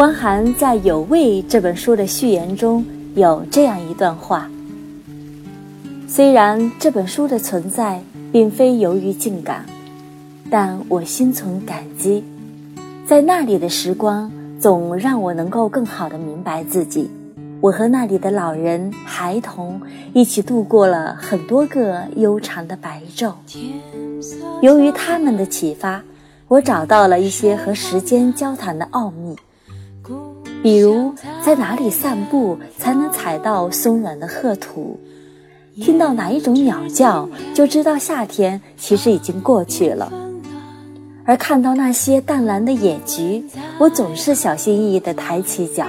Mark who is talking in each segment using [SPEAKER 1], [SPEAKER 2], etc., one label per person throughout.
[SPEAKER 1] 汪涵在《有味》这本书的序言中有这样一段话：虽然这本书的存在并非由于进港，但我心存感激，在那里的时光总让我能够更好地明白自己。我和那里的老人、孩童一起度过了很多个悠长的白昼。由于他们的启发，我找到了一些和时间交谈的奥秘。比如，在哪里散步才能踩到松软的褐土？听到哪一种鸟叫，就知道夏天其实已经过去了。而看到那些淡蓝的野菊，我总是小心翼翼地抬起脚，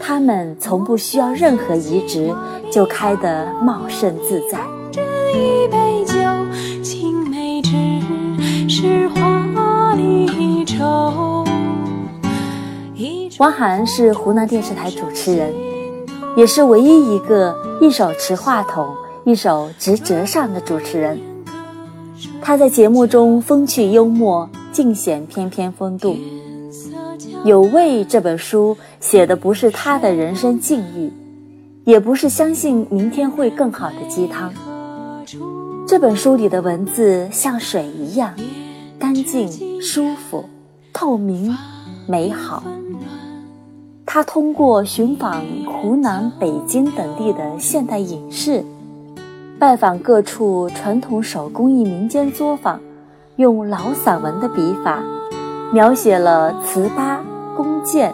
[SPEAKER 1] 它们从不需要任何移植，就开得茂盛自在。
[SPEAKER 2] 这一杯
[SPEAKER 1] 汪涵是湖南电视台主持人，也是唯一一个一手持话筒、一手执折扇的主持人。他在节目中风趣幽默，尽显翩翩风度。《有味》这本书写的不是他的人生境遇，也不是相信明天会更好的鸡汤。这本书里的文字像水一样，干净、舒服、透明、美好。他通过寻访湖南、北京等地的现代隐士，拜访各处传统手工艺民间作坊，用老散文的笔法，描写了糍粑、弓箭、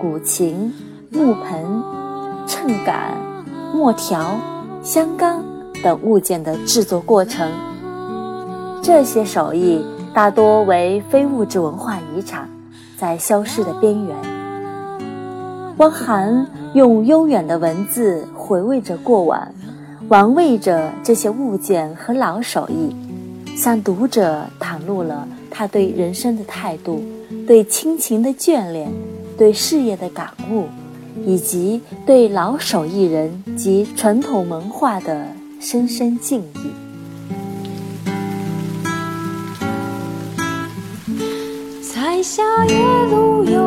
[SPEAKER 1] 古琴、木盆、秤杆、墨条、香缸等物件的制作过程。这些手艺大多为非物质文化遗产，在消失的边缘。汪涵用悠远的文字回味着过往，玩味着这些物件和老手艺，向读者袒露了他对人生的态度、对亲情的眷恋、对事业的感悟，以及对老手艺人及传统文化的深深敬意。
[SPEAKER 2] 彩霞夜路有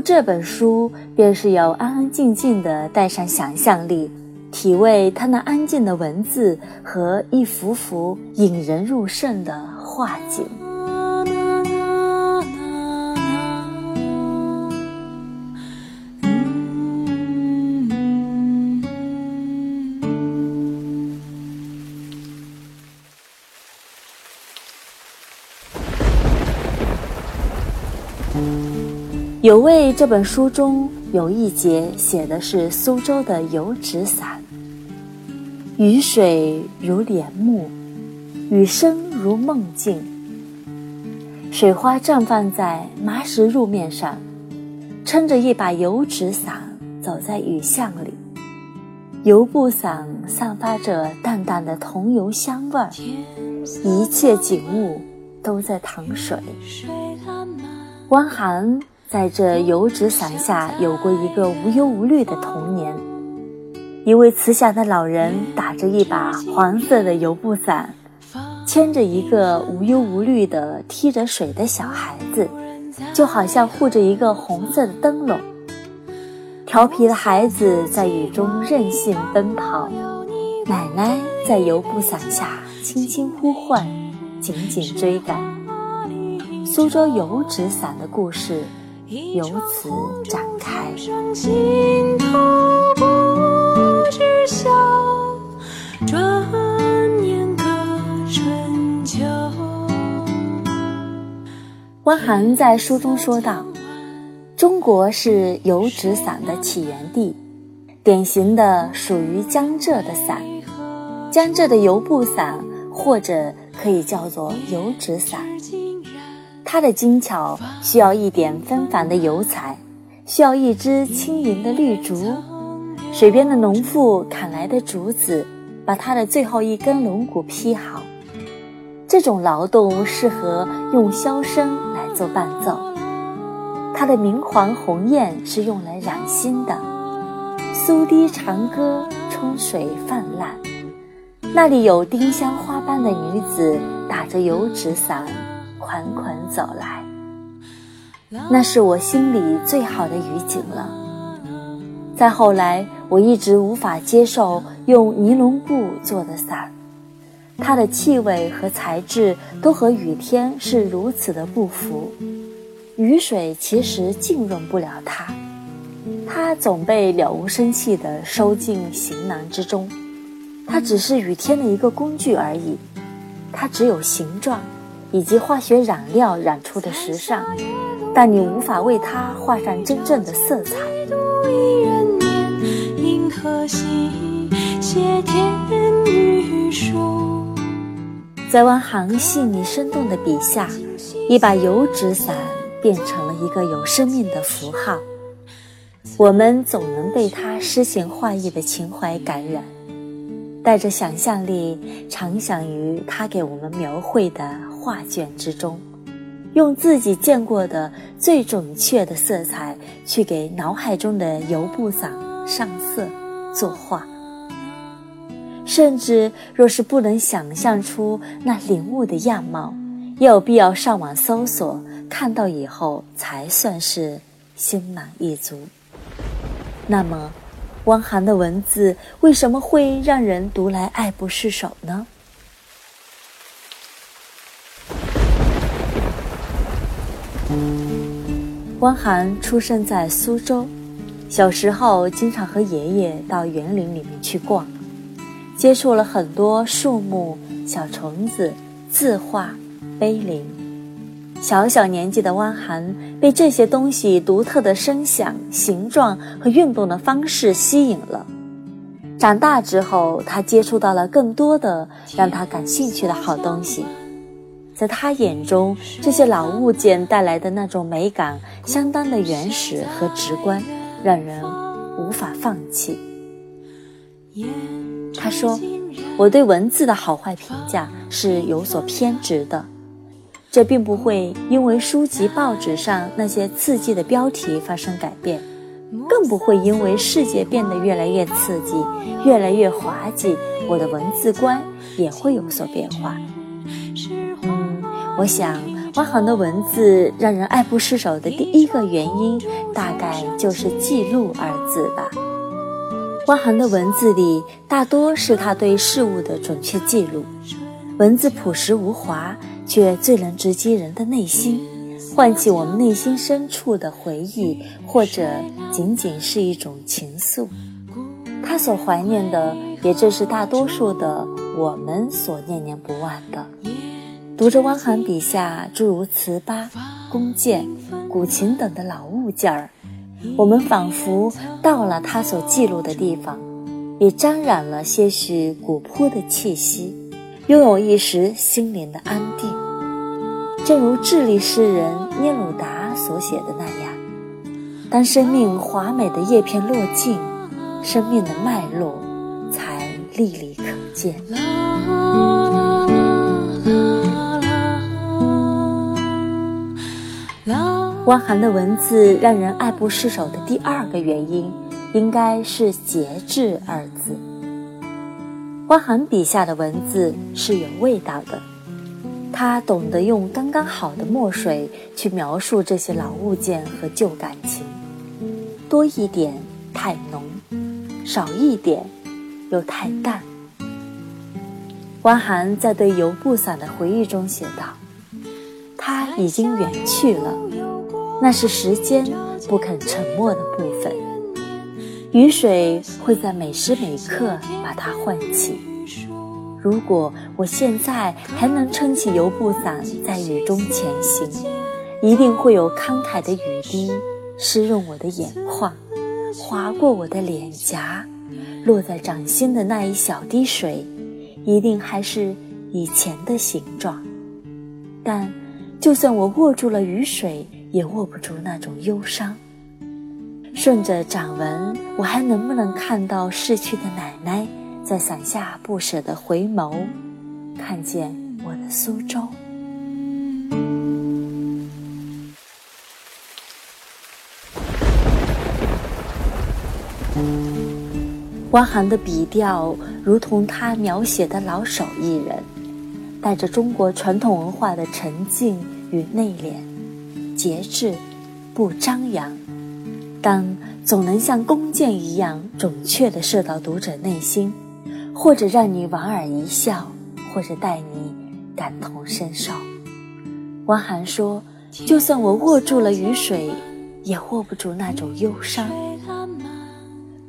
[SPEAKER 1] 这本书，便是要安安静静地带上想象力。体味他那安静的文字和一幅幅引人入胜的画景。有味这本书中有一节写的是苏州的油纸伞，雨水如帘幕，雨声如梦境。水花绽放在麻石路面上，撑着一把油纸伞走在雨巷里，油布伞散发着淡淡的桐油香味儿，一切景物都在淌水。汪涵。在这油纸伞下，有过一个无忧无虑的童年。一位慈祥的老人打着一把黄色的油布伞，牵着一个无忧无虑的踢着水的小孩子，就好像护着一个红色的灯笼。调皮的孩子在雨中任性奔跑，奶奶在油布伞下轻轻呼唤，紧紧追赶。苏州油纸伞的故事。由此展开。汪涵在书中说道：“中国是油纸伞的起源地，典型的属于江浙的伞。江浙的油布伞或者可以叫做油纸伞。它的精巧需要一点纷繁的油彩，需要一支轻盈的绿竹。水边的农妇砍来的竹子，把它的最后一根龙骨劈好。这种劳动适合用箫声来做伴奏。它的明黄红艳是用来染心的。苏堤长歌，春水泛滥。那里有丁香花般的女子，打着油纸伞，款款走来。那是我心里最好的雨景了。再后来，我一直无法接受用尼龙布做的伞，它的气味和材质都和雨天是如此的不符。雨水其实浸润不了它，它总被了无生气地收进行囊之中。它只是雨天的一个工具而已，它只有形状，以及化学染料染出的时尚，但你无法为它画上真正的色彩。在汪涵细腻生动的笔下，一把油纸伞变成了一个有生命的符号，我们总能被它诗情画意的情怀感染。带着想象力，常想于他给我们描绘的画卷之中，用自己见过的最准确的色彩去给脑海中的油布伞上色作画。甚至若是不能想象出那领悟的样貌，也有必要上网搜索，看到以后才算是心满意足。那么。汪涵的文字为什么会让人读来爱不释手呢？汪涵出生在苏州，小时候经常和爷爷到园林里面去逛，接触了很多树木、小虫子、字画、碑林。小小年纪的汪涵被这些东西独特的声响、形状和运动的方式吸引了。长大之后，他接触到了更多的让他感兴趣的好东西。在他眼中，这些老物件带来的那种美感相当的原始和直观，让人无法放弃。他说：“我对文字的好坏评价是有所偏执的。”这并不会因为书籍、报纸上那些刺激的标题发生改变，更不会因为世界变得越来越刺激、越来越滑稽，我的文字观也会有所变化。我想，汪涵的文字让人爱不释手的第一个原因，大概就是“记录”二字吧。汪涵的文字里，大多是他对事物的准确记录，文字朴实无华。却最能直击人的内心，唤起我们内心深处的回忆，或者仅仅是一种情愫。他所怀念的，也正是大多数的我们所念念不忘的。读着汪涵笔下诸如瓷巴、弓箭、古琴等的老物件儿，我们仿佛到了他所记录的地方，也沾染了些许古朴的气息。拥有一时心灵的安定，正如智利诗人聂鲁达所写的那样：当生命华美的叶片落尽，生命的脉络才历历可见。汪涵的文字让人爱不释手的第二个原因，应该是“节制”二字。汪涵笔下的文字是有味道的，他懂得用刚刚好的墨水去描述这些老物件和旧感情，多一点太浓，少一点又太淡。汪涵在对油布伞的回忆中写道：“它已经远去了，那是时间不肯沉默的部分。”雨水会在每时每刻把它唤起。如果我现在还能撑起油布伞在雨中前行，一定会有慷慨的雨滴湿润我的眼眶，划过我的脸颊，落在掌心的那一小滴水，一定还是以前的形状。但，就算我握住了雨水，也握不住那种忧伤。顺着掌纹，我还能不能看到逝去的奶奶在伞下不舍得回眸，看见我的苏州？汪涵的笔调如同他描写的老手艺人，带着中国传统文化的沉静与内敛，节制，不张扬，但总能像弓箭一样准确地射到读者内心，或者让你莞尔一笑，或者带你感同身受。汪涵说：“就算我握住了雨水，也握不住那种忧伤。”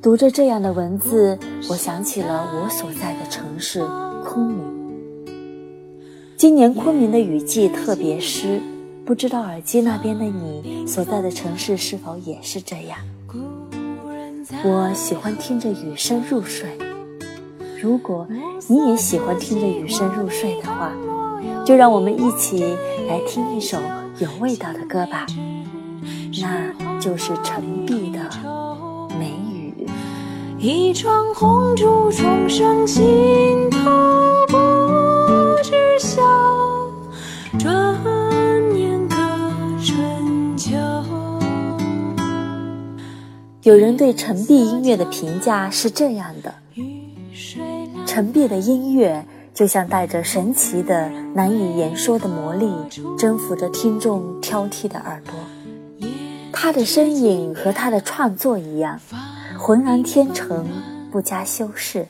[SPEAKER 1] 读着这样的文字，我想起了我所在的城市昆明。今年昆明的雨季特别湿，不知道耳机那边的你所在的城市是否也是这样？我喜欢听着雨声入睡。如果你也喜欢听着雨声入睡的话，就让我们一起来听一首有味道的歌吧，那就是陈碧的《梅雨》。
[SPEAKER 2] 一窗红烛重生心头，不知晓，转眼隔春秋。
[SPEAKER 1] 有人对陈碧音乐的评价是这样的：陈碧的音乐就像带着神奇的、难以言说的魔力，征服着听众挑剔的耳朵。他的身影和他的创作一样。浑然天成，不加修饰，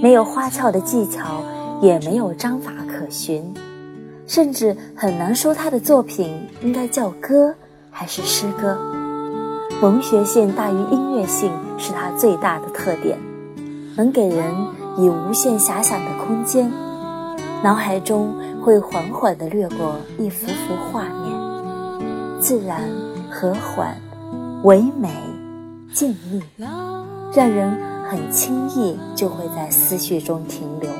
[SPEAKER 1] 没有花俏的技巧，也没有章法可循，甚至很难说他的作品应该叫歌还是诗歌。文学性大于音乐性是他最大的特点，能给人以无限遐想的空间，脑海中会缓缓地掠过一幅幅画面，自然、和缓、唯美。静谧，让人很轻易就会在思绪中停留。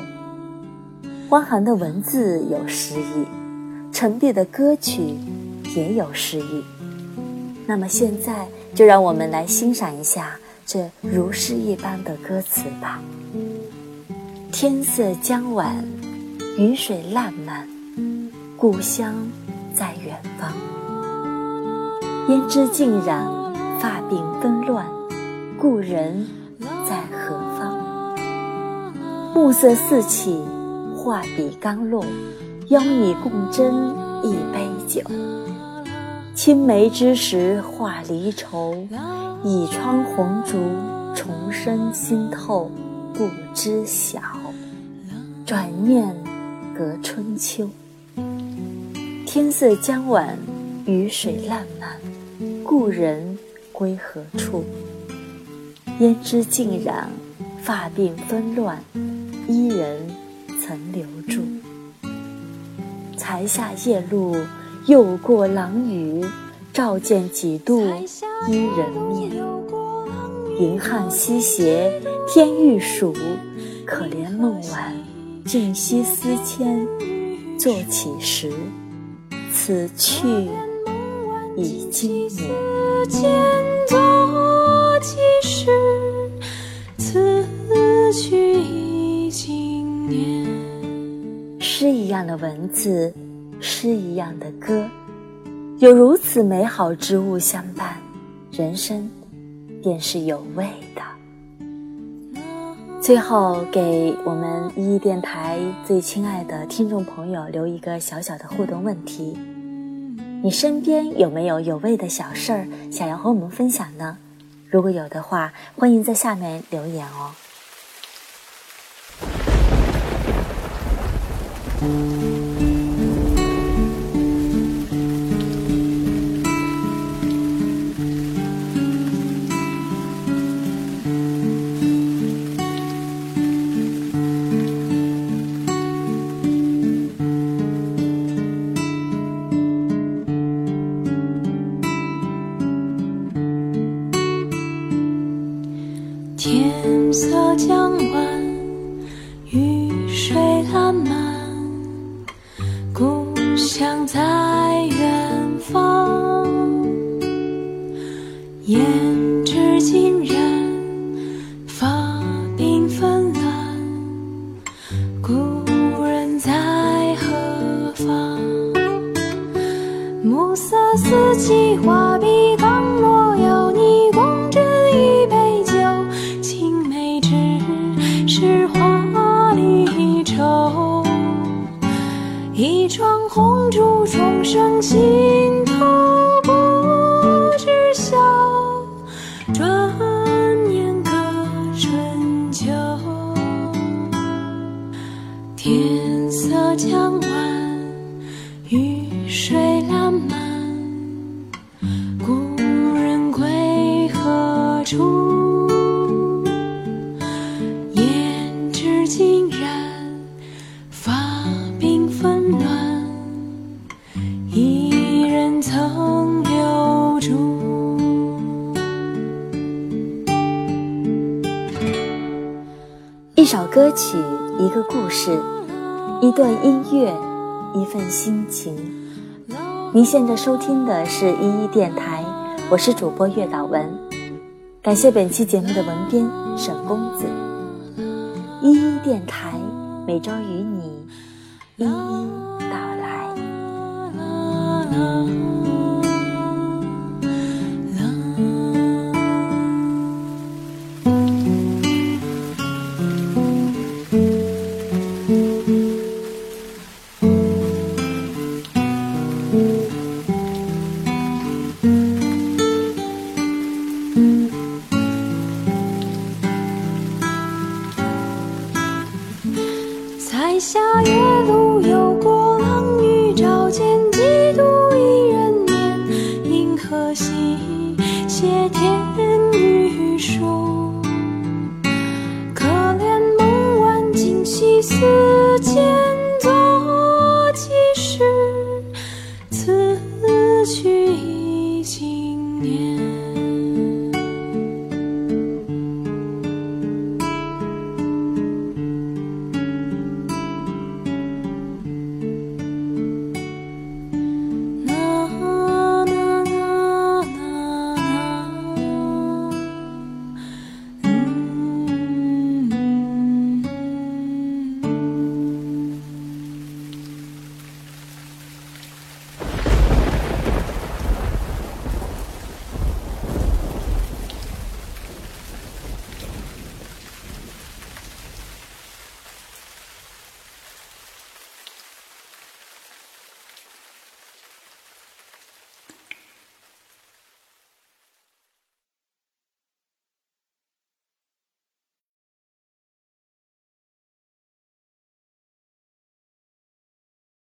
[SPEAKER 1] 汪涵的文字有诗意，陈碧的歌曲也有诗意。那么现在就让我们来欣赏一下这如诗一般的歌词吧。天色将晚，雨水烂漫，故乡在远方，胭脂浸染。发鬓纷乱，故人在何方？暮色四起，画笔刚落，邀你共斟一杯酒。青梅之时化离愁，倚窗红烛重生心透，不知晓。转念隔春秋，天色将晚，雨水烂漫，故人。归何处？胭脂尽染，发鬓纷乱，伊人曾留住。才下夜露，又过郎雨，照见几度伊人面。银汉西斜，天欲曙，可怜梦晚，竟夕思迁，坐起时，此去已经年。
[SPEAKER 2] 作几时？此去已经年。
[SPEAKER 1] 诗一样的文字，诗一样的歌，有如此美好之物相伴，人生便是有味的。最后，给我们一一电台最亲爱的听众朋友留一个小小的互动问题。你身边有没有有味的小事儿想要和我们分享呢？如果有的话，欢迎在下面留言哦。
[SPEAKER 2] 天
[SPEAKER 1] 歌曲，一个故事，一段音乐，一份心情。您现在收听的是依依电台，我是主播月岛文。感谢本期节目的文编沈公子。依依电台每周与你一一
[SPEAKER 2] 天雨霜